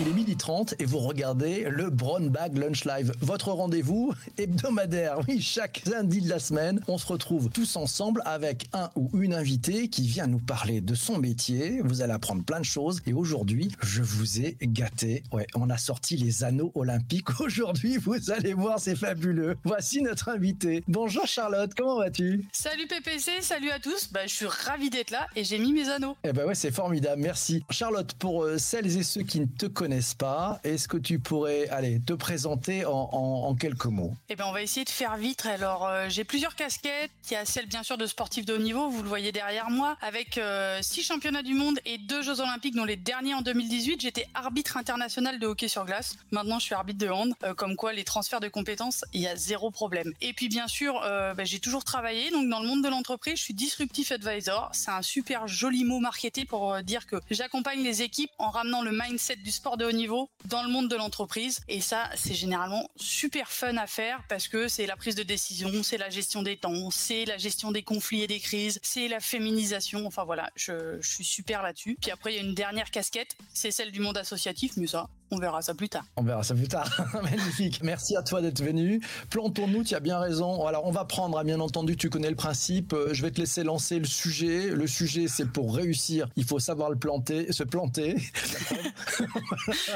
Il est midi 30 et vous regardez le Brown Bag Lunch Live, votre rendez-vous hebdomadaire. Oui, chaque lundi de la semaine, on se retrouve tous ensemble avec un ou une invitée qui vient nous parler de son métier. Vous allez apprendre plein de choses et aujourd'hui, je vous ai gâté. Ouais, on a sorti les anneaux olympiques. Aujourd'hui, vous allez voir, c'est fabuleux. Voici notre invité. Bonjour Charlotte, comment vas-tu? Salut PPC, salut à tous. Bah, je suis ravi d'être là et j'ai mis mes anneaux. Eh ben ouais, c'est formidable, merci. Charlotte, pour euh, celles et ceux qui ne te connaissent pas, est-ce que tu pourrais aller te présenter en, quelques mots? Eh ben, on va essayer de faire vite. Alors, euh, j'ai plusieurs casquettes. Il y a celle, bien sûr, de sportif de haut niveau. Vous le voyez derrière moi, avec euh, six championnats du monde et deux Jeux Olympiques, dont les derniers en 2018. J'étais arbitre international de hockey sur glace. Maintenant, je suis arbitre de hand. Euh, comme quoi, les transferts de compétences, il y a zéro problème. Et puis, bien sûr, bah, j'ai toujours travaillé. Donc, dans le monde de l'entreprise, je suis disruptif advisor. C'est un super joli mot marketé pour dire que j'accompagne les équipes en ramenant le mindset du sport de haut niveau dans le monde de l'entreprise. Et ça, c'est généralement super fun à faire parce que c'est la prise de décision, c'est la gestion des temps, c'est la gestion des conflits et des crises, c'est la féminisation. Enfin voilà, je, suis super là-dessus. Puis après, il y a une dernière casquette, c'est celle du monde associatif, mais ça, on verra ça plus tard. On verra ça plus tard. Magnifique. Merci à toi d'être venu. Plantons-nous, tu as bien raison. Alors, on va prendre, hein, bien entendu, tu connais le principe. Euh, Je vais te laisser lancer le sujet. Le sujet, c'est pour réussir, il faut savoir le planter, se planter.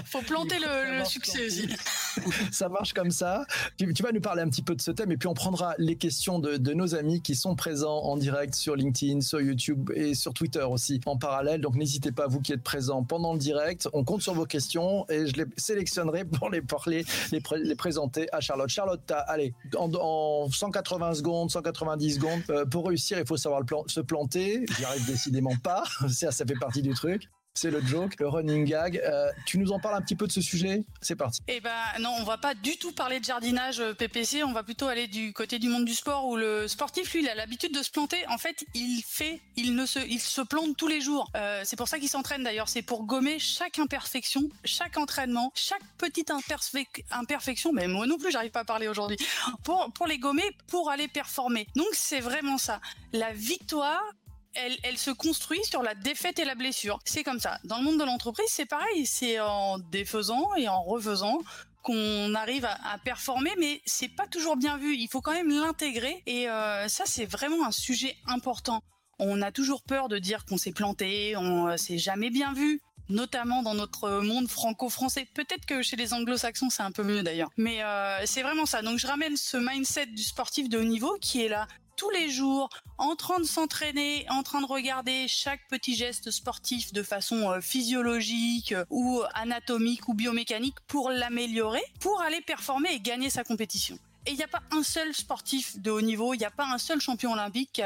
Faut planter le, le succès aussi. ça marche comme ça. Tu, tu vas nous parler un petit peu de ce thème et puis on prendra les questions de, de nos amis qui sont présents en direct sur LinkedIn, sur YouTube et sur Twitter aussi en parallèle. Donc n'hésitez pas, vous qui êtes présents pendant le direct, on compte sur vos questions et je les sélectionnerai pour les les, pré- les présenter à Charlotte. Charlotte, allez, en, en 180 secondes, 190 secondes, euh, pour réussir, il faut savoir se planter. J'y arrive décidément pas. Ça, ça fait partie du truc. C'est le joke, le running gag. Euh, tu nous en parles un petit peu de ce sujet? C'est parti. Eh ben non, on va pas du tout parler de jardinage euh, PPC, on va plutôt aller du côté du monde du sport où le sportif lui il a l'habitude de se planter. En fait, il fait, il ne se, il se plante tous les jours. Euh, c'est pour ça qu'il s'entraîne d'ailleurs, c'est pour gommer chaque imperfection, chaque entraînement, chaque petite imperfec- imperfection. Mais moi non plus, j'arrive pas à parler aujourd'hui. Pour pour les gommer, pour aller performer. Donc c'est vraiment ça. La victoire elle, se construit sur la défaite et la blessure. C'est comme ça. Dans le monde de l'entreprise, c'est pareil. C'est en défaisant et en refaisant qu'on arrive à, à performer, mais c'est pas toujours bien vu. Il faut quand même l'intégrer. Et euh, ça, c'est vraiment un sujet important. On a toujours peur de dire qu'on s'est planté, on euh, s'est jamais bien vu notamment dans notre monde franco-français. Peut-être que chez les anglo-saxons, c'est un peu mieux d'ailleurs. Mais euh, c'est vraiment ça. Donc je ramène ce mindset du sportif de haut niveau qui est là tous les jours, en train de s'entraîner, en train de regarder chaque petit geste sportif de façon euh, physiologique euh, ou anatomique ou biomécanique pour l'améliorer, pour aller performer et gagner sa compétition. Et il n'y a pas un seul sportif de haut niveau, il n'y a pas un seul champion olympique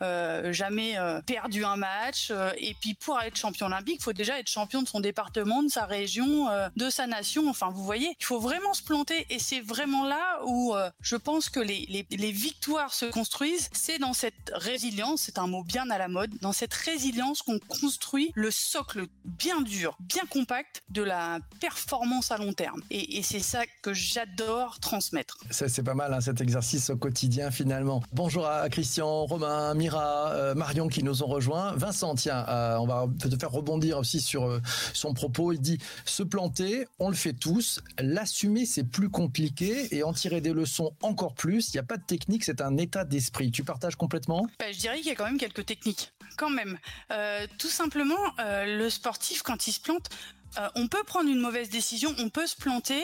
euh, jamais euh, perdu un match. euh, et puis pour être champion olympique, il faut déjà être champion de son département, de sa région, euh, de sa nation. Enfin, vous voyez, il faut vraiment se planter. Et c'est vraiment là où euh, je pense que les, les, les victoires se construisent. C'est dans cette résilience, c'est un mot bien à la mode, dans cette résilience qu'on construit le socle bien dur, bien compact de la performance à long terme. Et, et c'est ça que j'adore transmettre. C'est pas mal, hein, cet exercice au quotidien, finalement. Bonjour à Christian, Romain, Mira, euh, Marion qui nous ont rejoints. Vincent, tiens, euh, on va te faire rebondir aussi sur euh, son propos. Il dit se planter, on le fait tous. L'assumer, c'est plus compliqué et en tirer des leçons encore plus. Il n'y a pas de technique, c'est un état d'esprit. Tu partages complètement? Bah, je dirais qu'il y a quand même quelques techniques, quand même. Tout simplement, le sportif, quand il se plante, on peut prendre une mauvaise décision, on peut se planter,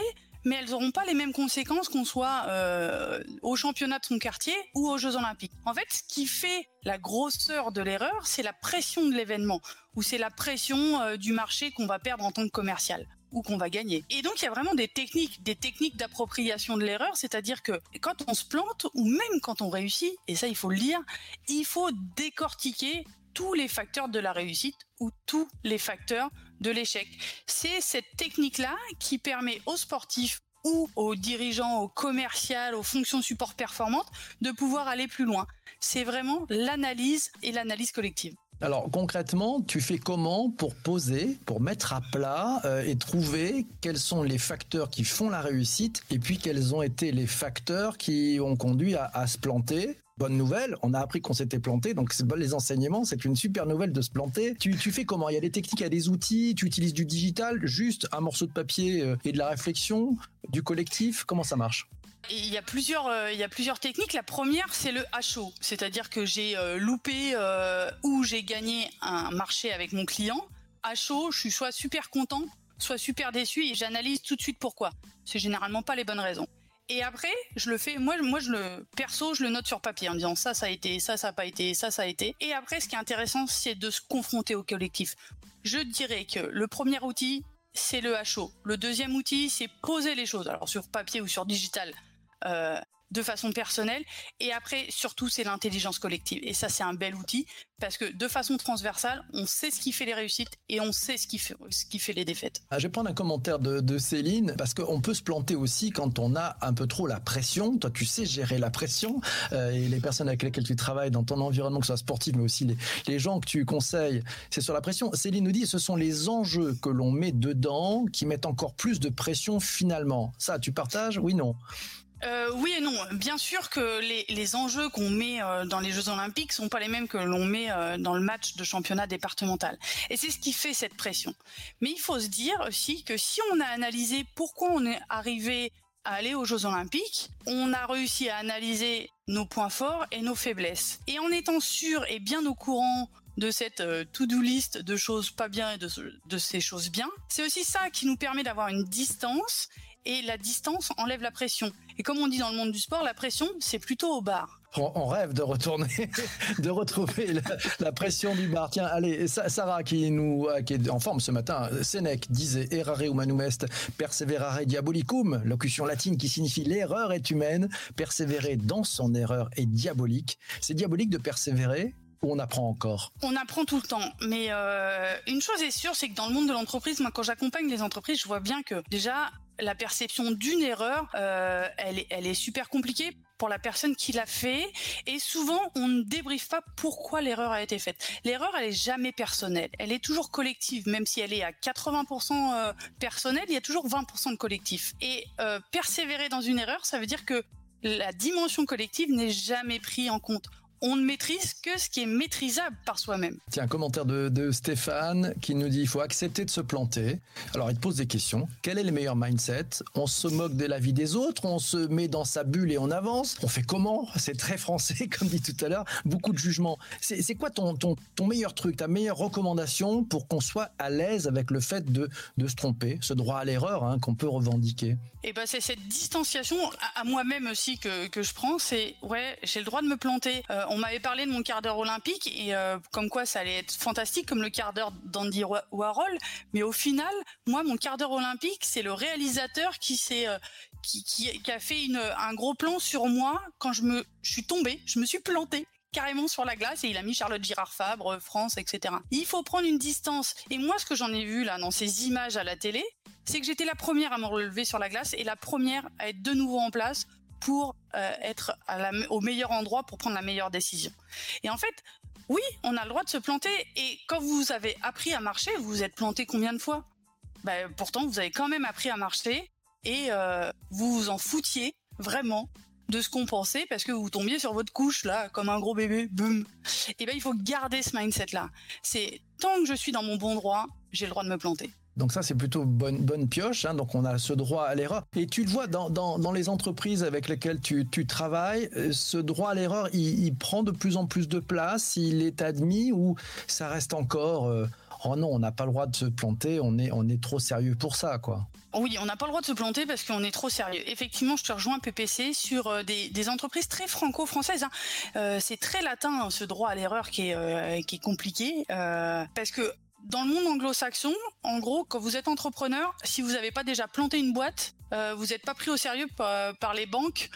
mais elles n'auront pas les mêmes conséquences qu'on soit euh, au championnat de son quartier ou aux Jeux Olympiques. En fait, ce qui fait la grosseur de l'erreur, c'est la pression de l'événement, ou c'est la pression euh, du marché qu'on va perdre en tant que commercial ou qu'on va gagner. Et donc il y a vraiment des techniques, des techniques d'appropriation de l'erreur, c'est-à-dire que quand on se plante ou même quand on réussit, et ça il faut le dire, il faut décortiquer tous les facteurs de la réussite ou tous les facteurs de l'échec. C'est cette technique-là qui permet aux sportifs ou aux dirigeants, aux commerciaux, aux fonctions support performantes de pouvoir aller plus loin. C'est vraiment l'analyse et l'analyse collective. Alors concrètement, tu fais comment pour poser, pour mettre à plat euh, et trouver quels sont les facteurs qui font la réussite et puis quels ont été les facteurs qui ont conduit à, se planter? Bonne nouvelle, on a appris qu'on s'était planté, donc les enseignements, c'est une super nouvelle de se planter. Tu, fais comment? Il y a des techniques, il y a des outils, tu utilises du digital, juste un morceau de papier euh, et de la réflexion, du collectif, comment ça marche? Il y a plusieurs, euh, il y a plusieurs techniques. La première, c'est le HO, c'est-à-dire que j'ai euh, loupé ou j'ai gagné un marché avec mon client. HO, je suis soit super content, soit super déçu et j'analyse tout de suite pourquoi. C'est généralement pas les bonnes raisons. Et après, je le fais, moi, je le, perso, je le note sur papier en disant ça, ça a été, ça, ça a pas été, ça, ça a été. Et après, ce qui est intéressant, c'est de se confronter au collectif. Je dirais que le premier outil, c'est le HO. Le deuxième outil, c'est poser les choses. Alors, sur papier ou sur digital, euh, de façon personnelle. Et après, surtout, c'est l'intelligence collective. Et ça, c'est un bel outil parce que de façon transversale, on sait ce qui fait les réussites et on sait ce qui fait, ce qui fait les défaites. Ah, je vais prendre un commentaire de, Céline parce qu'on peut se planter aussi quand on a un peu trop la pression. Toi, tu sais gérer la pression euh, et les personnes avec lesquelles tu travailles dans ton environnement, que ce soit sportif, mais aussi les, les gens que tu conseilles, c'est sur la pression. Céline nous dit ce sont les enjeux que l'on met dedans qui mettent encore plus de pression finalement. Ça, tu partages? Oui, non euh, oui et non. Bien sûr que les, enjeux qu'on met euh, dans les Jeux Olympiques sont pas les mêmes que l'on met euh, dans le match de championnat départemental. Et c'est ce qui fait cette pression. Mais il faut se dire aussi que si on a analysé pourquoi on est arrivé à aller aux Jeux Olympiques, on a réussi à analyser nos points forts et nos faiblesses. Et en étant sûr et bien au courant de cette to-do list de choses pas bien et de ces choses bien, c'est aussi ça qui nous permet d'avoir une distance et la distance enlève la pression. Et comme on dit dans le monde du sport, la pression, c'est plutôt au bar. On, rêve de retourner, de retrouver la, pression du bar. Tiens, allez, Sarah qui nous qui est en forme ce matin. Sénèque disait errare humanum est, perseverare diabolicum, locution latine qui signifie l'erreur est humaine, persévérer dans son erreur est diabolique. C'est diabolique de persévérer ou on apprend encore? On apprend tout le temps, mais euh, une chose est sûre, c'est que dans le monde de l'entreprise, moi quand j'accompagne les entreprises, je vois bien que déjà la perception d'une erreur, euh, elle, est, elle est super compliquée pour la personne qui l'a fait et souvent on ne débriefe pas pourquoi l'erreur a été faite. L'erreur elle est jamais personnelle, elle est toujours collective même si elle est à 80% euh, personnelle, il y a toujours 20% de collectif. Et euh, persévérer dans une erreur, ça veut dire que la dimension collective n'est jamais prise en compte on ne maîtrise que ce qui est maîtrisable par soi-même. Tiens, un commentaire de, Stéphane qui nous dit il faut accepter de se planter. Alors, il te pose des questions. Quel est le meilleur mindset? On se moque de la vie des autres, on se met dans sa bulle et on avance. On fait comment? C'est très français, comme dit tout à l'heure. Beaucoup de jugements. C'est quoi ton, ton, ton, meilleur truc, ta meilleure recommandation pour qu'on soit à l'aise avec le fait de, de se tromper, ce droit à l'erreur hein, qu'on peut revendiquer eh ben, c'est cette distanciation à, moi-même aussi que, que je prends. C'est ouais, j'ai le droit de me planter. Euh, on m'avait parlé de mon quart d'heure olympique et euh, comme quoi ça allait être fantastique comme le quart d'heure d'Andy Warhol, mais au final, moi mon quart d'heure olympique, c'est le réalisateur qui s'est euh, qui, qui, a fait une, un gros plan sur moi quand je me je suis tombée, je me suis plantée carrément sur la glace et il a mis Charlotte Girard Fabre, France, etc. Il faut prendre une distance. Et moi, ce que j'en ai vu là dans ces images à la télé, c'est que j'étais la première à me relever sur la glace et la première à être de nouveau en place pour euh, être au meilleur endroit pour prendre la meilleure décision. Et en fait, oui, on a le droit de se planter. Et quand vous avez appris à marcher, vous vous êtes planté combien de fois? Ben, Pourtant, vous avez quand même appris à marcher et euh, vous vous en foutiez vraiment de ce qu'on pensait parce que vous tombiez sur votre couche là comme un gros bébé, boum. Et ben il faut garder ce mindset là. C'est tant que je suis dans mon bon droit, j'ai le droit de me planter. Donc ça, c'est plutôt bonne, bonne pioche. Hein. donc on a ce droit à l'erreur. Et tu le vois dans, les entreprises avec lesquelles tu, travailles, euh, ce droit à l'erreur, il, prend de plus en plus de place, il est admis ou ça reste encore... Euh, oh non, on n'a pas le droit de se planter, on est, trop sérieux pour ça, quoi. Oui, on n'a pas le droit de se planter parce qu'on est trop sérieux. Effectivement, je te rejoins PPC sur euh, des, entreprises très franco-françaises. Hein. C'est très latin hein, ce droit à l'erreur qui est compliqué parce que dans le monde anglo-saxon, en gros, quand vous êtes entrepreneur, si vous n'avez pas déjà planté une boîte, euh, vous n'êtes pas pris au sérieux par, les banques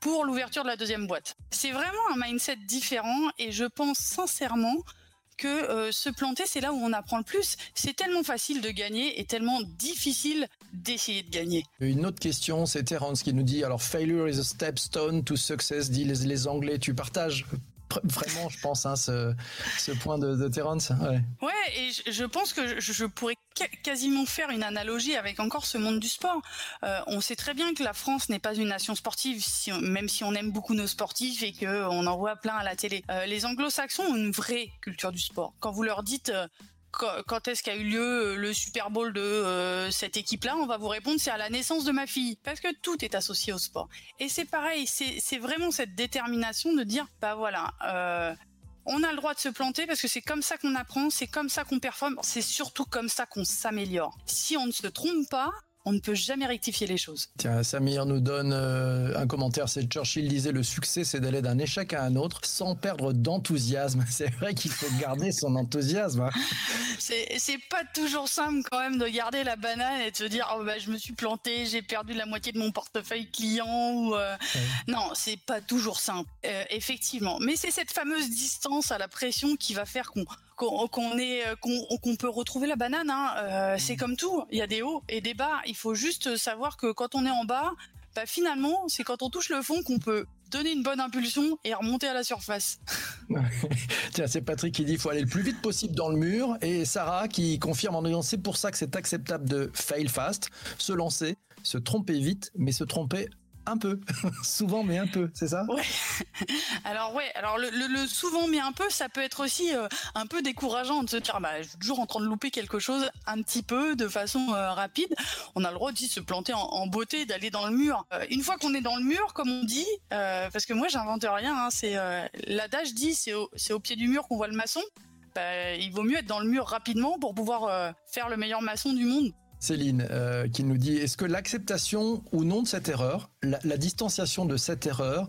pour l'ouverture de la deuxième boîte. C'est vraiment un mindset différent et je pense sincèrement que euh, se planter, c'est là où on apprend le plus. C'est tellement facile de gagner et tellement difficile d'essayer de gagner. Une autre question, c'est Terence qui nous dit alors failure is a stepstone to success, dit les Anglais. Tu partages vraiment, je pense, hein, ce, ce, point de, de Terence. Ouais. ouais, et je, pense que je, pourrais quasiment faire une analogie avec encore ce monde du sport. Euh, on sait très bien que la France n'est pas une nation sportive, si même si on aime beaucoup nos sportifs et que on en voit plein à la télé. Euh, les Anglo-Saxons ont une vraie culture du sport. Quand vous leur dites euh, quand est-ce qu'a eu lieu euh, le Super Bowl de euh, cette équipe-là On va vous répondre c'est à la naissance de ma fille, parce que tout est associé au sport. Et c'est pareil, c'est vraiment cette détermination de dire bah voilà. Euh, on a le droit de se planter parce que c'est comme ça qu'on apprend, c'est comme ça qu'on performe, c'est surtout comme ça qu'on s'améliore. Si on ne se trompe pas, on ne peut jamais rectifier les choses. Tiens, Samir nous donne euh, un commentaire. C'est Churchill disait le succès, c'est d'aller d'un échec à un autre sans perdre d'enthousiasme. C'est vrai qu'il faut garder son enthousiasme. Hein. C'est pas toujours simple quand même de garder la banane et de se dire oh, bah, je me suis planté, j'ai perdu la moitié de mon portefeuille client ou euh... non, c'est pas toujours simple. Euh, effectivement, mais c'est cette fameuse distance à la pression qui va faire qu'on qu'on est euh, qu'on peut retrouver la banane. Hein. Euh, c'est comme tout, il y a des hauts et des bas. Il faut juste savoir que quand on est en bas, bah finalement, c'est quand on touche le fond qu'on peut donner une bonne impulsion et remonter à la surface. Tiens, c'est Patrick qui dit qu'il faut aller le plus vite possible dans le mur et Sarah qui confirme en disant c'est pour ça que c'est acceptable de fail fast, se lancer, se tromper vite, mais se tromper un peu, souvent mais un peu, c'est ça? Ouais. Alors ouais, alors le, souvent mais un peu, ça peut être aussi euh, un peu décourageant de se dire bah je suis toujours en train de louper quelque chose un petit peu de façon euh, rapide. On a le droit de se planter en, beauté, d'aller dans le mur. Euh, une fois qu'on est dans le mur, comme on dit, parce que moi j'invente rien, hein, c'est l'adage dit c'est au, au pied du mur qu'on voit le maçon. Bah, il vaut mieux être dans le mur rapidement pour pouvoir faire le meilleur maçon du monde. Céline euh, qui nous dit est-ce que l'acceptation ou non de cette erreur, la, distanciation de cette erreur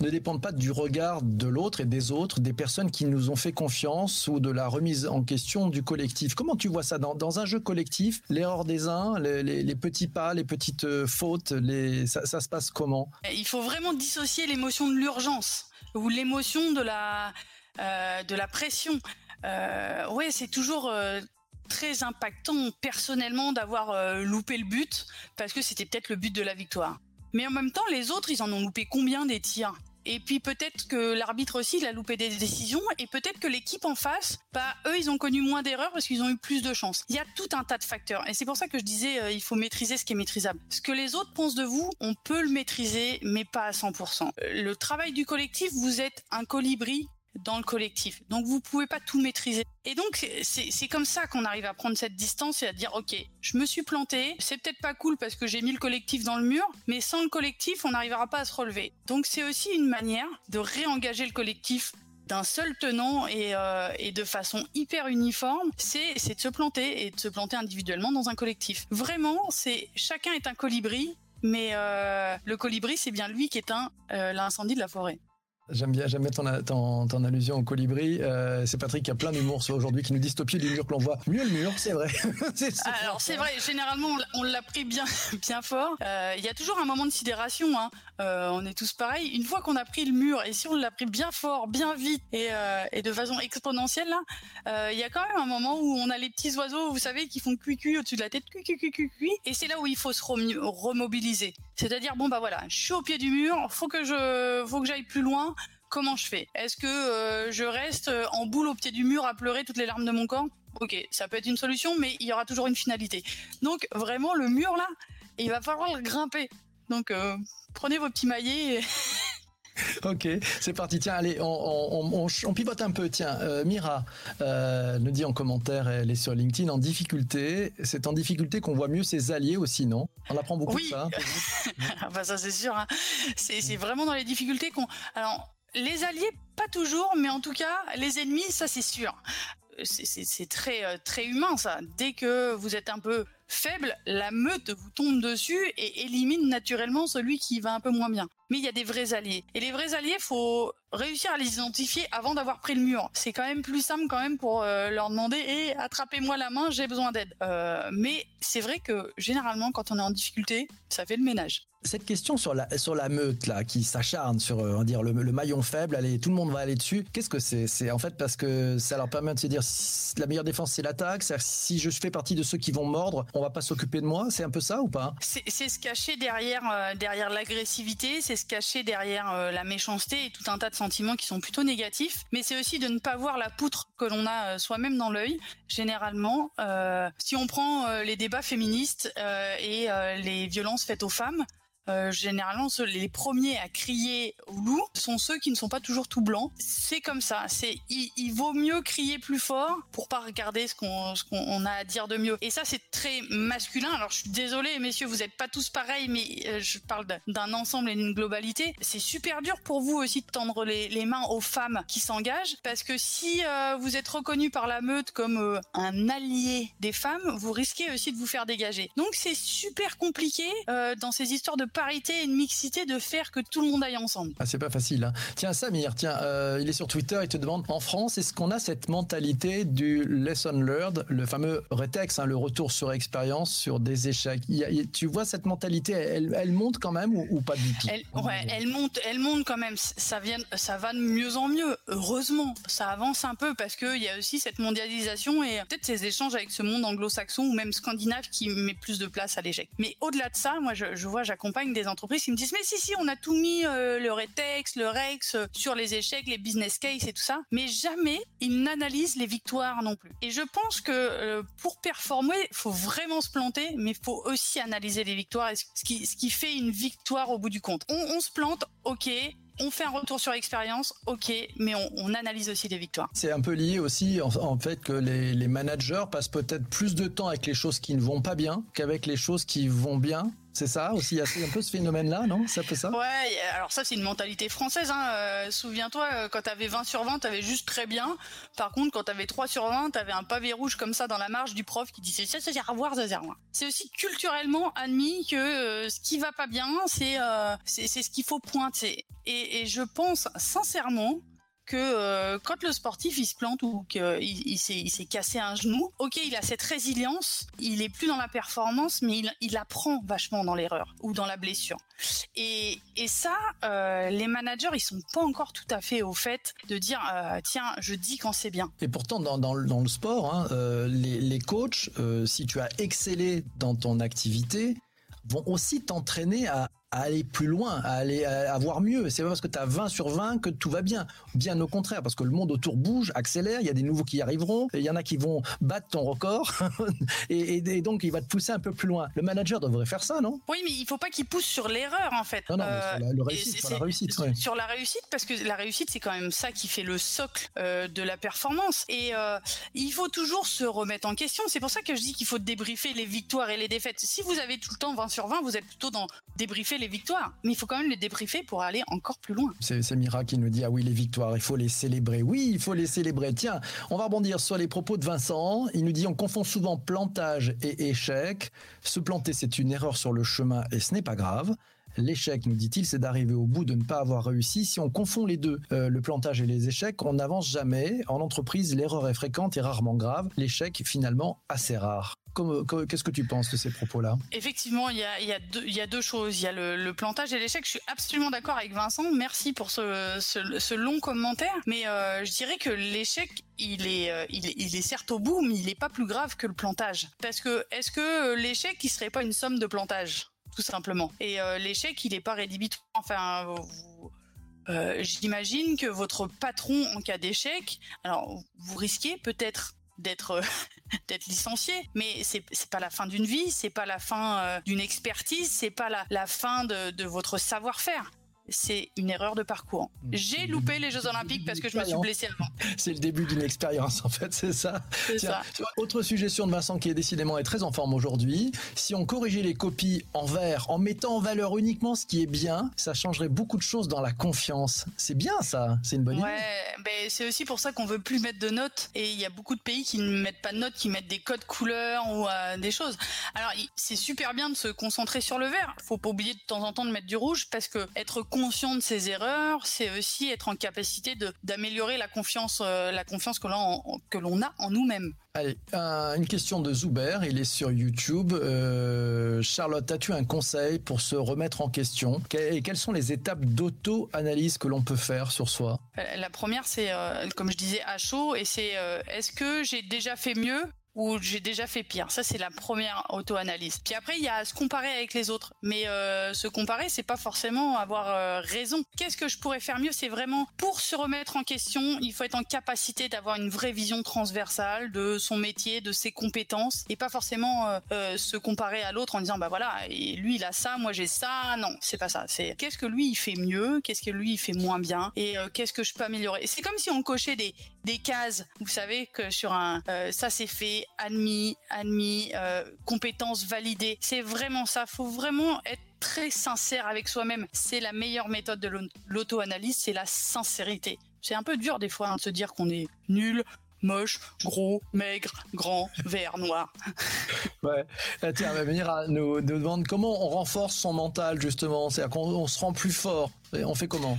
ne dépend pas du regard de l'autre et des autres, des personnes qui nous ont fait confiance ou de la remise en question du collectif? Comment tu vois ça? Dans, un jeu collectif L'erreur des uns, les, petits pas, les petites euh, fautes, ça, se passe comment? Il faut vraiment dissocier l'émotion de l'urgence ou l'émotion de la, euh, de la pression. Euh, ouais, c'est toujours très impactant personnellement d'avoir euh, loupé le but parce que c'était peut-être le but de la victoire. Mais en même temps, les autres, ils en ont loupé combien des tirs? Et puis peut-être que l'arbitre aussi, il a loupé des décisions, et peut-être que l'équipe en face, bah eux, ils ont connu moins d'erreurs parce qu'ils ont eu plus de chance. Il y a tout un tas de facteurs, et c'est pour ça que je disais, euh, il faut maîtriser ce qui est maîtrisable. Ce que les autres pensent de vous, on peut le maîtriser, mais pas à 100%. Le travail du collectif, vous êtes un colibri dans le collectif. Donc vous pouvez pas tout maîtriser. Et donc c'est comme ça qu'on arrive à prendre cette distance et à dire ok, je me suis planté, c'est peut-être pas cool parce que j'ai mis le collectif dans le mur, mais sans le collectif on n'arrivera pas à se relever. Donc c'est aussi une manière de réengager le collectif d'un seul tenant et, euh, de façon hyper uniforme, c'est de se planter et de se planter individuellement dans un collectif. Vraiment, c'est chacun est un colibri, mais euh, le colibri c'est bien lui qui éteint euh, l'incendie de la forêt. J'aime bien, j'aime ton, ton, ton, allusion au colibri. Euh, c'est Patrick qui a plein d'humour aujourd'hui, qui nous dit au pied du mur que l'on voit mieux le mur, c'est vrai. Alors c'est vrai, généralement on l'a pris bien, bien fort. Euh, il y a toujours un moment de sidération. Hein. Euh, on est tous pareils. Une fois qu'on a pris le mur, et si on l'a pris bien fort, bien vite et, et de façon exponentielle, là, euh, il y a quand même un moment où on a les petits oiseaux, vous savez, qui font cuit au-dessus de la tête, cuit, et c'est là où il faut se remobiliser. C'est-à-dire bon bah voilà, je suis au pied du mur, faut que je, faut que j'aille plus loin comment je fais? Est-ce que euh, je reste euh, en boule au pied du mur à pleurer toutes les larmes de mon corps? Ok, ça peut être une solution, mais il y aura toujours une finalité. Donc vraiment, le mur là, il va falloir le grimper. Donc euh, prenez vos petits maillets. ok, c'est parti. Tiens, allez, on, pivote un peu. Tiens, Mira nous dit en commentaire, elle est sur LinkedIn, en difficulté. C'est en difficulté qu'on voit mieux ses alliés aussi, non? On apprend beaucoup de ça. Ah bah ça c'est sûr. Hein. C'est vraiment dans les difficultés qu'on. Alors les alliés, pas toujours, mais en tout cas, les ennemis, ça c'est sûr. C'est très euh, très humain ça. Dès que vous êtes un peu faible, la meute vous tombe dessus et élimine naturellement celui qui va un peu moins bien. Mais il y a des vrais alliés. Et les vrais alliés, faut réussir à les identifier avant d'avoir pris le mur. C'est quand même plus simple quand même pour euh, leur demander et attrapez-moi la main, j'ai besoin d'aide. Euh, mais c'est vrai que généralement quand on est en difficulté, ça fait le ménage. Cette question sur la sur la meute là qui s'acharne sur on va dire le, maillon faible, tout le monde va aller dessus. Qu'est-ce que c'est? C'est en fait parce que ça leur permet de se dire la meilleure défense c'est l'attaque. Si je fais partie de ceux qui vont mordre, on va pas s'occuper de moi. C'est un peu ça ou pas? C'est se cacher derrière derrière l'agressivité, c'est se cacher derrière la méchanceté et tout un tas de sentiments qui sont plutôt négatifs. Mais c'est aussi de ne pas voir la poutre que l'on a soi-même dans l'œil. Généralement, si on prend les débats féministes et les violences faites aux femmes, euh, généralement, les premiers à crier au loup sont ceux qui ne sont pas toujours tout blancs. C'est comme ça. C'est il, vaut mieux crier plus fort pour pas regarder ce qu'on ce a à dire de mieux. Et ça, c'est très masculin. Alors, je suis désolée, messieurs, vous n'êtes pas tous pareils, mais euh, je parle d'un ensemble et d'une globalité. C'est super dur pour vous aussi de tendre les, les mains aux femmes qui s'engagent, parce que si euh, vous êtes reconnu par la meute comme un allié des femmes, vous risquez aussi de vous faire dégager. Donc, c'est super compliqué dans ces histoires de parité et une mixité de faire que tout le monde aille ensemble. Ah, c'est pas facile. Hein. Tiens, Samir, tiens, euh, il est sur Twitter, il te demande en France, est-ce qu'on a cette mentalité du lesson learned, le fameux retex, hein, le retour sur expérience sur des échecs? Tu vois cette mentalité, elle, monte quand même ou, pas du tout? Elle, Ouais, elle monte, elle monte quand même. Ça, vient, ça va de mieux en mieux. Heureusement, ça avance un peu parce qu'il y a aussi cette mondialisation et peut-être ces échanges avec ce monde anglo-saxon ou même scandinave qui met plus de place à l'échec. Mais au-delà de ça, moi, je, je vois, j'accompagne des entreprises qui me disent mais si si on a tout mis euh, le Retex, le Rex euh, sur les échecs, les business case et tout ça, mais jamais ils n'analysent les victoires non plus. Et je pense que euh, pour performer, faut vraiment se planter, mais faut aussi analyser les victoires et ce qui, ce qui fait une victoire au bout du compte. On, se plante, ok, on fait un retour sur expérience, ok, mais on, analyse aussi les victoires. C'est un peu lié aussi en, fait que les managers passent peut-être plus de temps avec les choses qui ne vont pas bien qu'avec les choses qui vont bien c'est ça aussi, il y a un peu ce phénomène-là, non? Ça peut ça? Ouais, alors ça c'est une mentalité française. Hein. Euh, souviens-toi, euh, quand tu avais 20 sur 20, tu avais juste très bien. Par contre, quand tu avais 3 sur 20, tu avais un pavé rouge comme ça dans la marge du prof qui disait ça, ça à voir, ça sert à. C'est aussi culturellement admis que euh, ce qui va pas bien, c'est c'est ce qu'il faut pointer. Et je pense sincèrement que euh, quand le sportif il se plante ou qu'il il, s'est cassé un genou, ok, il a cette résilience, il est plus dans la performance, mais il, apprend vachement dans l'erreur ou dans la blessure. Et, ça, euh, les managers, ils sont pas encore tout à fait au fait de dire euh, tiens, je dis quand c'est bien. Et pourtant, dans le sport, hein, les, les, coachs, si tu as excellé dans ton activité, vont aussi t'entraîner à, aller plus loin, à aller à, voir mieux. C'est pas parce que tu as 20 sur 20 que tout va bien. Bien au contraire, parce que le monde autour bouge, accélère, il y a des nouveaux qui arriveront, il y en a qui vont battre ton record, et, donc il va te pousser un peu plus loin. Le manager devrait faire ça, non? Oui, mais il faut pas qu'il pousse sur l'erreur, en fait. Non, non, sur, la, réussite, sur la réussite. Sur la réussite, parce que la réussite, c'est quand même ça qui fait le socle euh, de la performance. Et euh, il faut toujours se remettre en question. C'est pour ça que je dis qu'il faut débriefer les victoires et les défaites. Si vous avez tout le temps 20 sur 20, vous êtes plutôt dans débriefer les victoires. Mais il faut quand même les débriefer pour aller encore plus loin. C'est Mira qui nous dit Ah oui, les victoires, il faut les célébrer. Oui, il faut les célébrer. Tiens, on va rebondir sur les propos de Vincent. Il nous dit On confond souvent plantage et échec. Se planter, c'est une erreur sur le chemin et ce n'est pas grave. L'échec, nous dit-il, c'est d'arriver au bout de ne pas avoir réussi. Si on confond les deux, euh, le plantage et les échecs, on n'avance jamais. En entreprise, l'erreur est fréquente et rarement grave. L'échec, finalement, assez rare. Qu'est-ce que tu penses de ces propos-là? Effectivement, il y a, deux choses. Il y a le, plantage et l'échec. Je suis absolument d'accord avec Vincent. Merci pour ce, long commentaire. Mais euh, je dirais que l'échec, il est, euh, il est, il est certes au bout, mais il n'est pas plus grave que le plantage. Parce que est-ce que l'échec, il serait pas une somme de plantage? Tout simplement. Et euh, l'échec, il n'est pas rédhibitoire. Enfin, j'imagine que votre patron en cas d'échec, alors vous risquez peut-être d'être euh, d'être licencié mais c'est c'est pas la fin d'une vie c'est pas la fin euh, d'une expertise c'est pas la, la fin de, de votre savoir-faire c'est une erreur de parcours. Mmh. J'ai loupé les Jeux Olympiques parce que je me suis blessé avant. C'est le début d'une expérience, en fait, c'est ça. ça. Autre suggestion de Vincent qui est décidément est très en forme aujourd'hui. Si on corrigeait les copies en vert, en mettant en valeur uniquement ce qui est bien, ça changerait beaucoup de choses dans la confiance. C'est bien ça, c'est une bonne ouais, idée. Ben c'est aussi pour ça qu'on veut plus mettre de notes. Et il y a beaucoup de pays qui ne mettent pas de notes, qui mettent des codes couleurs ou euh, des choses. Alors c'est super bien de se concentrer sur le vert. Faut pas oublier de temps en temps de mettre du rouge parce que être conscient de ses erreurs, c'est aussi être en capacité d'améliorer la confiance, euh, la confiance que l'on que l'on a en nous-mêmes. Allez, une question de Zuber, il est sur YouTube. Euh, Charlotte, as-tu un conseil pour se remettre en question? Et quelles sont les étapes d'auto-analyse que l'on peut faire sur soi? La première, c'est, comme je disais, à chaud, et c'est est-ce que j'ai déjà fait mieux? Où j'ai déjà fait pire. Ça, c'est la première auto-analyse. Puis après, il y a se comparer avec les autres. Mais euh, se comparer, c'est pas forcément avoir euh, raison. Qu'est-ce que je pourrais faire mieux? C'est vraiment pour se remettre en question, il faut être en capacité d'avoir une vraie vision transversale de son métier, de ses compétences, et pas forcément euh, euh se comparer à l'autre en disant bah voilà, lui il a ça, moi j'ai ça. Non, c'est pas ça. C'est qu'est-ce que lui il fait mieux, qu'est-ce que lui il fait moins bien, et euh, qu'est-ce que je peux améliorer? C'est comme si on cochait des des cases. Vous savez que sur un ça c'est fait admis, admis, euh, compétences validées. C'est vraiment ça. Faut vraiment être très sincère avec soi-même. C'est la meilleure méthode de l'auto-analyse, c'est la sincérité. C'est un peu dur des fois hein, de se dire qu'on est nul, moche, gros, maigre, grand, vert, noir. ouais. Ah, tiens, va venir à nous, nous demander comment on renforce son mental justement. C'est-à-dire qu'on se rend plus fort. Et on fait comment?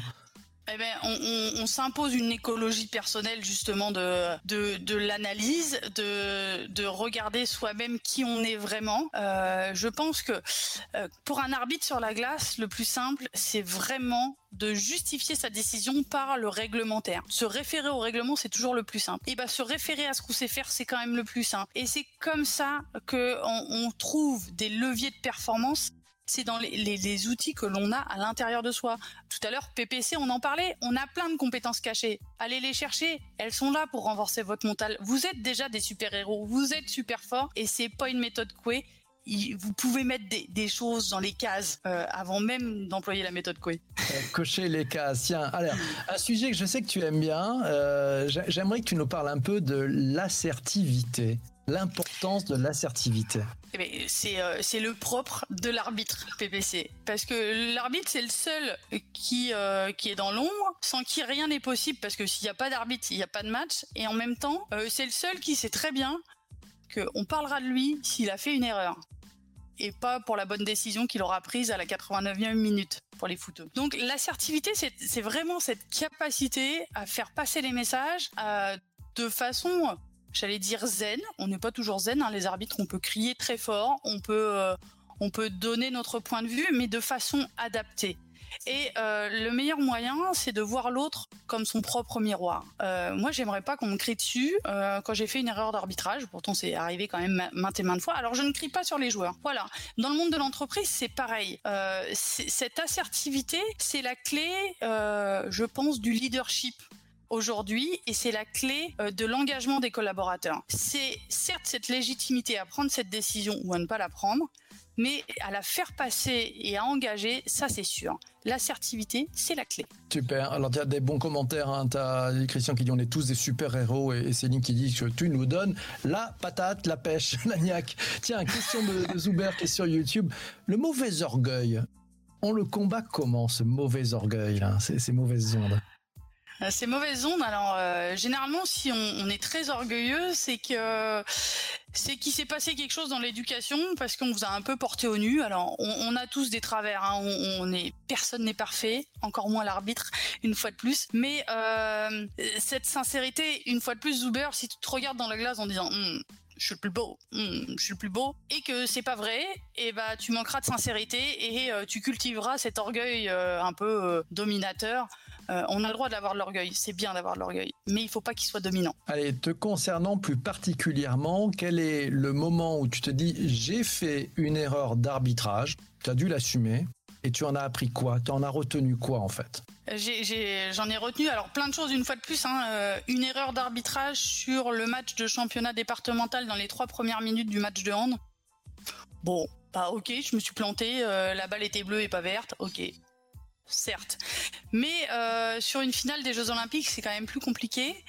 Eh ben, on, on, s'impose une écologie personnelle justement de de, de l'analyse, de de regarder soi-même qui on est vraiment. Euh, je pense que euh, pour un arbitre sur la glace, le plus simple, c'est vraiment de justifier sa décision par le réglementaire. Se référer au règlement, c'est toujours le plus simple. Et ben, se référer à ce qu'on sait faire, c'est quand même le plus simple. Et c'est comme ça que on, on trouve des leviers de performance c'est dans les, outils que l'on a à l'intérieur de soi. Tout à l'heure, PPC, on en parlait, on a plein de compétences cachées. Allez les chercher, elles sont là pour renforcer votre mental. Vous êtes déjà des super-héros, vous êtes super forts et c'est pas une méthode Coué. Vous pouvez mettre des, choses dans les cases euh, avant même d'employer la méthode Coué. Euh, cocher les cases. Tiens, alors, un sujet que je sais que tu aimes bien, euh, j'aimerais que tu nous parles un peu de l'assertivité l'importance de l'assertivité. Eh ben, c'est euh, c'est le propre de l'arbitre PPC parce que l'arbitre c'est le seul qui euh, qui est dans l'ombre sans qui rien n'est possible. Parce que s'il n'y a pas d'arbitre il n'y a pas de match. Et en même temps euh, c'est le seul qui sait très bien que on parlera de lui s'il a fait une erreur. Et pas pour la bonne décision qu'il aura prise à la 89e minute pour les footeux. Donc l'assertivité c'est vraiment cette capacité à faire passer les messages de façon j'allais dire zen. On n'est pas toujours zen, hein, les arbitres. On peut crier très fort, on peut, euh, on peut donner notre point de vue, mais de façon adaptée. Et euh, le meilleur moyen, c'est de voir l'autre comme son propre miroir. Euh, moi, j'aimerais pas qu'on me crie dessus quand j'ai fait une erreur d'arbitrage. Pourtant, c'est arrivé quand même maintes et maintes fois. Alors, je ne crie pas sur les joueurs. Voilà. Dans le monde de l'entreprise, c'est pareil. cette assertivité, c'est la clé, je pense, du leadership aujourd'hui et c'est la clé euh, de l'engagement des collaborateurs. C'est certes cette légitimité à prendre cette décision ou à ne pas la prendre, mais à la faire passer et à engager, ça c'est sûr. L'assertivité, c'est la clé. Super. Alors, tu as des bons commentaires. Hein. Tu as Christian qui dit on est tous des super-héros et Céline qui dit que tu nous donnes la patate, la pêche, la niaque. Tiens, question de, Zuber qui est sur YouTube. Le mauvais orgueil, on le combat comment, ce mauvais orgueil, ces, mauvaises ondes ces mauvaises ondes, alors euh, généralement, si on, est très orgueilleux, c'est que c'est qu'il s'est passé quelque chose dans l'éducation parce qu'on vous a un peu porté au nu. Alors, on, a tous des travers. Hein. On, est personne n'est parfait, encore moins l'arbitre, une fois de plus. Mais euh, cette sincérité, une fois de plus, Zuber, si tu te regardes dans la glace en disant hum, je suis le plus beau, hmm, je suis le plus beau, et que c'est pas vrai, et bah tu manqueras de sincérité et euh, tu cultiveras cet orgueil euh, un peu euh, dominateur. On a le droit d'avoir de l'orgueil, c'est bien d'avoir de l'orgueil, mais il faut pas qu'il soit dominant. Allez, te concernant plus particulièrement, quel est le moment où tu te dis j'ai fait une erreur d'arbitrage, tu as dû l'assumer, et tu en as appris quoi? Tu en as retenu quoi en fait? J'en ai, retenu alors plein de choses une fois de plus. Hein, euh, une erreur d'arbitrage sur le match de championnat départemental dans les trois premières minutes du match de hand. Bon, bah ok, je me suis planté. Euh, la balle était bleue et pas verte. Ok, certes. Mais euh, sur une finale des Jeux Olympiques, c'est quand même plus compliqué.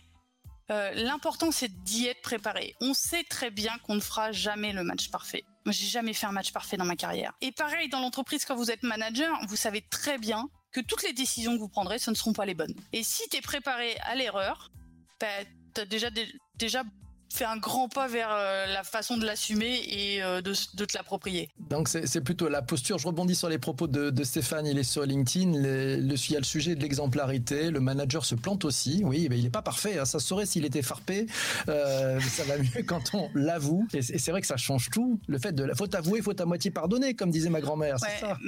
L'important, c'est d'y être préparé. On sait très bien qu'on ne fera jamais le match parfait. Moi, j'ai jamais fait un match parfait dans ma carrière. Et pareil, dans l'entreprise, quand vous êtes manager, vous savez très bien que toutes les décisions que vous prendrez, ce ne seront pas les bonnes. Et si tu es préparé à l'erreur, bah, tu as déjà, déjà fais un grand pas vers euh, la façon de l'assumer et euh, de, de, te l'approprier. Donc c'est plutôt la posture. Je rebondis sur les propos de, de Stéphane. Il est sur LinkedIn. Le, il y a le sujet de l'exemplarité. Le manager se plante aussi. Oui, mais il n'est pas parfait. Hein. Ça saurait s'il était farpé. Euh, ça va mieux quand on l'avoue. Et c'est vrai que ça change tout. Le fait de la faut avouer, faut à moitié pardonner, comme disait ma grand-mère. c'est ça.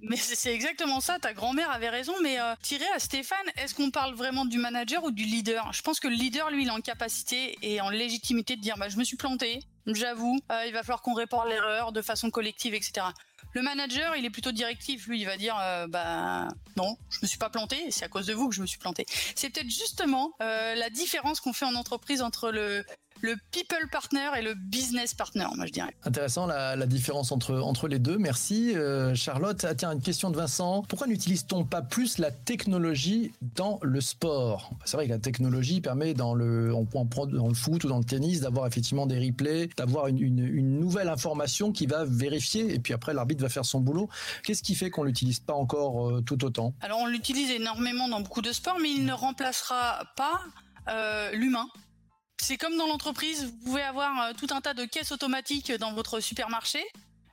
Mais c'est exactement ça. Ta grand-mère avait raison. Mais euh, tiré à Stéphane, est-ce qu'on parle vraiment du manager ou du leader? Je pense que le leader, lui, il est en capacité et en légitimité de dire bah, je me suis planté, j'avoue, euh, il va falloir qu'on répare l'erreur de façon collective, etc. Le manager, il est plutôt directif. Lui, il va dire, euh, bah non, je me suis pas planté. C'est à cause de vous que je me suis planté. C'est peut-être justement euh, la différence qu'on fait en entreprise entre le le people partner et le business partner, moi je dirais. Intéressant la, la différence entre, entre les deux. Merci euh, Charlotte. Ah, tiens, une question de Vincent. Pourquoi n'utilise-t-on pas plus la technologie dans le sport? C'est vrai que la technologie permet dans le, on, dans le foot ou dans le tennis d'avoir effectivement des replays, d'avoir une, une, une, nouvelle information qui va vérifier et puis après l'arbitre va faire son boulot. Qu'est-ce qui fait qu'on l'utilise pas encore euh, tout autant? Alors on l'utilise énormément dans beaucoup de sports, mais il ne remplacera pas euh, l'humain c'est comme dans l'entreprise, vous pouvez avoir euh, tout un tas de caisses automatiques dans votre supermarché.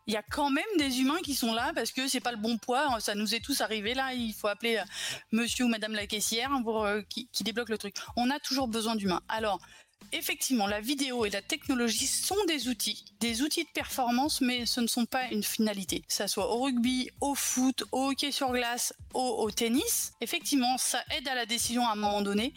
Il y a quand même des humains qui sont là parce que c'est pas le bon poids. Ça nous est tous arrivé là. Il faut appeler euh, monsieur ou madame la caissière euh, qui, débloque le truc. On a toujours besoin d'humains. Alors, effectivement, la vidéo et la technologie sont des outils, des outils de performance, mais ce ne sont pas une finalité. Ça soit au rugby, au foot, au hockey sur glace, au, au tennis, effectivement, ça aide à la décision à un moment donné,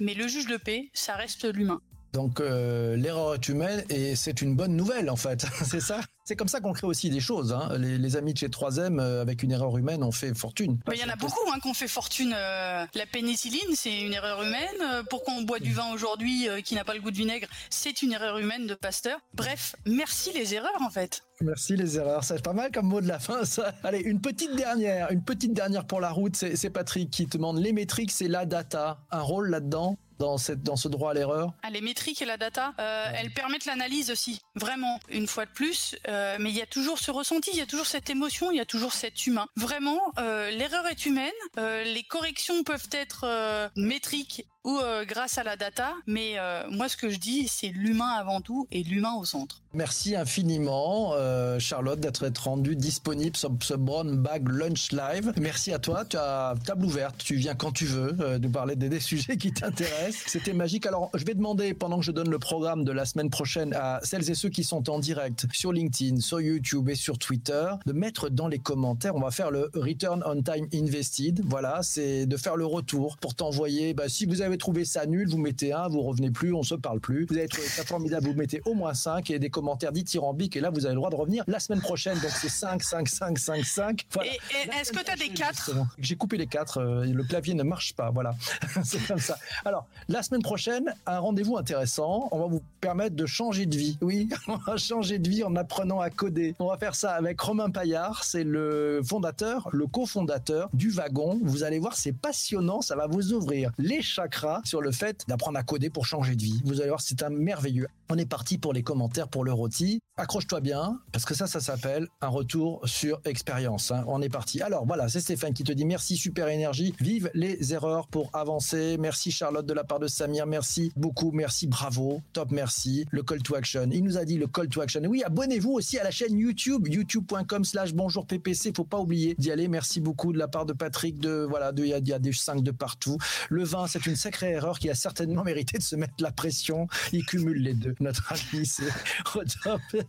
mais le juge de paix, ça reste l'humain. Donc euh, l'erreur est humaine et c'est une bonne nouvelle en fait, c'est ça c'est comme ça qu'on crée aussi des choses. Hein. Les, les, amis de chez 3M, euh, avec une erreur humaine, ont fait fortune. Il y en a beaucoup hein, qui ont fait fortune. Euh, la pénicilline, c'est une erreur humaine. Euh, pourquoi on boit du vin aujourd'hui euh, qui n'a pas le goût de vinaigre C'est une erreur humaine de Pasteur. Bref, merci les erreurs en fait. Merci les erreurs, c'est pas mal comme mot de la fin ça. Allez, une petite dernière, une petite dernière pour la route, c'est Patrick qui te demande les métriques, c'est la data, un rôle là-dedans? Dans, cette, dans ce droit à l'erreur ah, Les métriques et la data, euh, ouais. elles permettent l'analyse aussi, vraiment, une fois de plus. Euh, mais il y a toujours ce ressenti, il y a toujours cette émotion, il y a toujours cet humain. Vraiment, euh, l'erreur est humaine, euh, les corrections peuvent être euh, métriques ou euh, grâce à la data, mais euh, moi ce que je dis, c'est l'humain avant tout et l'humain au centre. Merci infiniment, euh, Charlotte, d'être rendue disponible sur ce Brown Bag Lunch Live. Merci à toi, tu as table ouverte, tu viens quand tu veux nous parler des, des sujets qui t'intéressent. C'était magique. Alors, je vais demander, pendant que je donne le programme de la semaine prochaine à celles et ceux qui sont en direct sur LinkedIn, sur YouTube et sur Twitter, de mettre dans les commentaires, on va faire le Return on Time Invested. Voilà, c'est de faire le retour pour t'envoyer, bah, si vous avez avez trouvé ça nul, vous mettez un, vous revenez plus, on se parle plus. Vous avez trouvé ça formidable, vous mettez au moins 5 et des commentaires dithyrambiques et là vous avez le droit de revenir la semaine prochaine. Donc c'est 5, 5, 5, 5, 5. Voilà. Et, et est-ce que tu as des 4 J'ai coupé les 4, euh, le clavier ne marche pas, voilà. c'est comme ça. Alors, la semaine prochaine, un rendez-vous intéressant. On va vous permettre de changer de vie. Oui, on va changer de vie en apprenant à coder. On va faire ça avec Romain Paillard, c'est le fondateur, le cofondateur du Wagon. Vous allez voir, c'est passionnant, ça va vous ouvrir les chakras sur le fait d'apprendre à coder pour changer de vie. Vous allez voir, c'est un merveilleux. On est parti pour les commentaires pour le rôti. Accroche-toi bien, parce que ça, ça s'appelle un retour sur expérience. Hein. On est parti. Alors voilà, c'est Stéphane qui te dit merci, super énergie. Vive les erreurs pour avancer. Merci Charlotte de la part de Samir. Merci beaucoup. Merci, bravo. Top, merci. Le call to action. Il nous a dit le call to action. Oui, abonnez-vous aussi à la chaîne YouTube, youtube.com slash bonjour PPC. Faut pas oublier d'y aller. Merci beaucoup de la part de Patrick. De, voilà, il y, y, a des 5 de partout. Le vin, c'est une sacrée erreur qui a certainement mérité de se mettre la pression. Il cumule les deux. Notre ami, c'est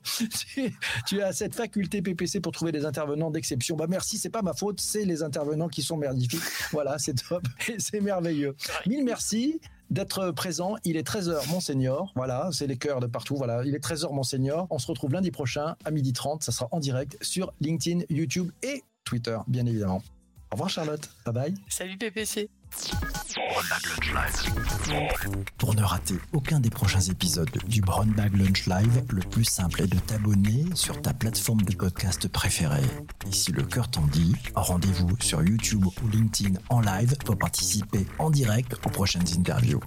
tu, tu, as cette faculté PPC pour trouver des intervenants d'exception. Bah merci, c'est pas ma faute, c'est les intervenants qui sont merdifiques. Voilà, c'est top c'est merveilleux. Mille merci d'être présent. Il est 13h, Monseigneur. Voilà, c'est les cœurs de partout. Voilà, il est 13h, Monseigneur. On se retrouve lundi prochain à 12h30. Ça sera en direct sur LinkedIn, YouTube et Twitter, bien évidemment. Au revoir, Charlotte. Bye bye. Salut, PPC. Pour ne rater aucun des prochains épisodes du Brown Bag Lunch Live, le plus simple est de t'abonner sur ta plateforme de podcast préférée. Et si le cœur t'en dit, rendez-vous sur YouTube ou LinkedIn en live pour participer en direct aux prochaines interviews.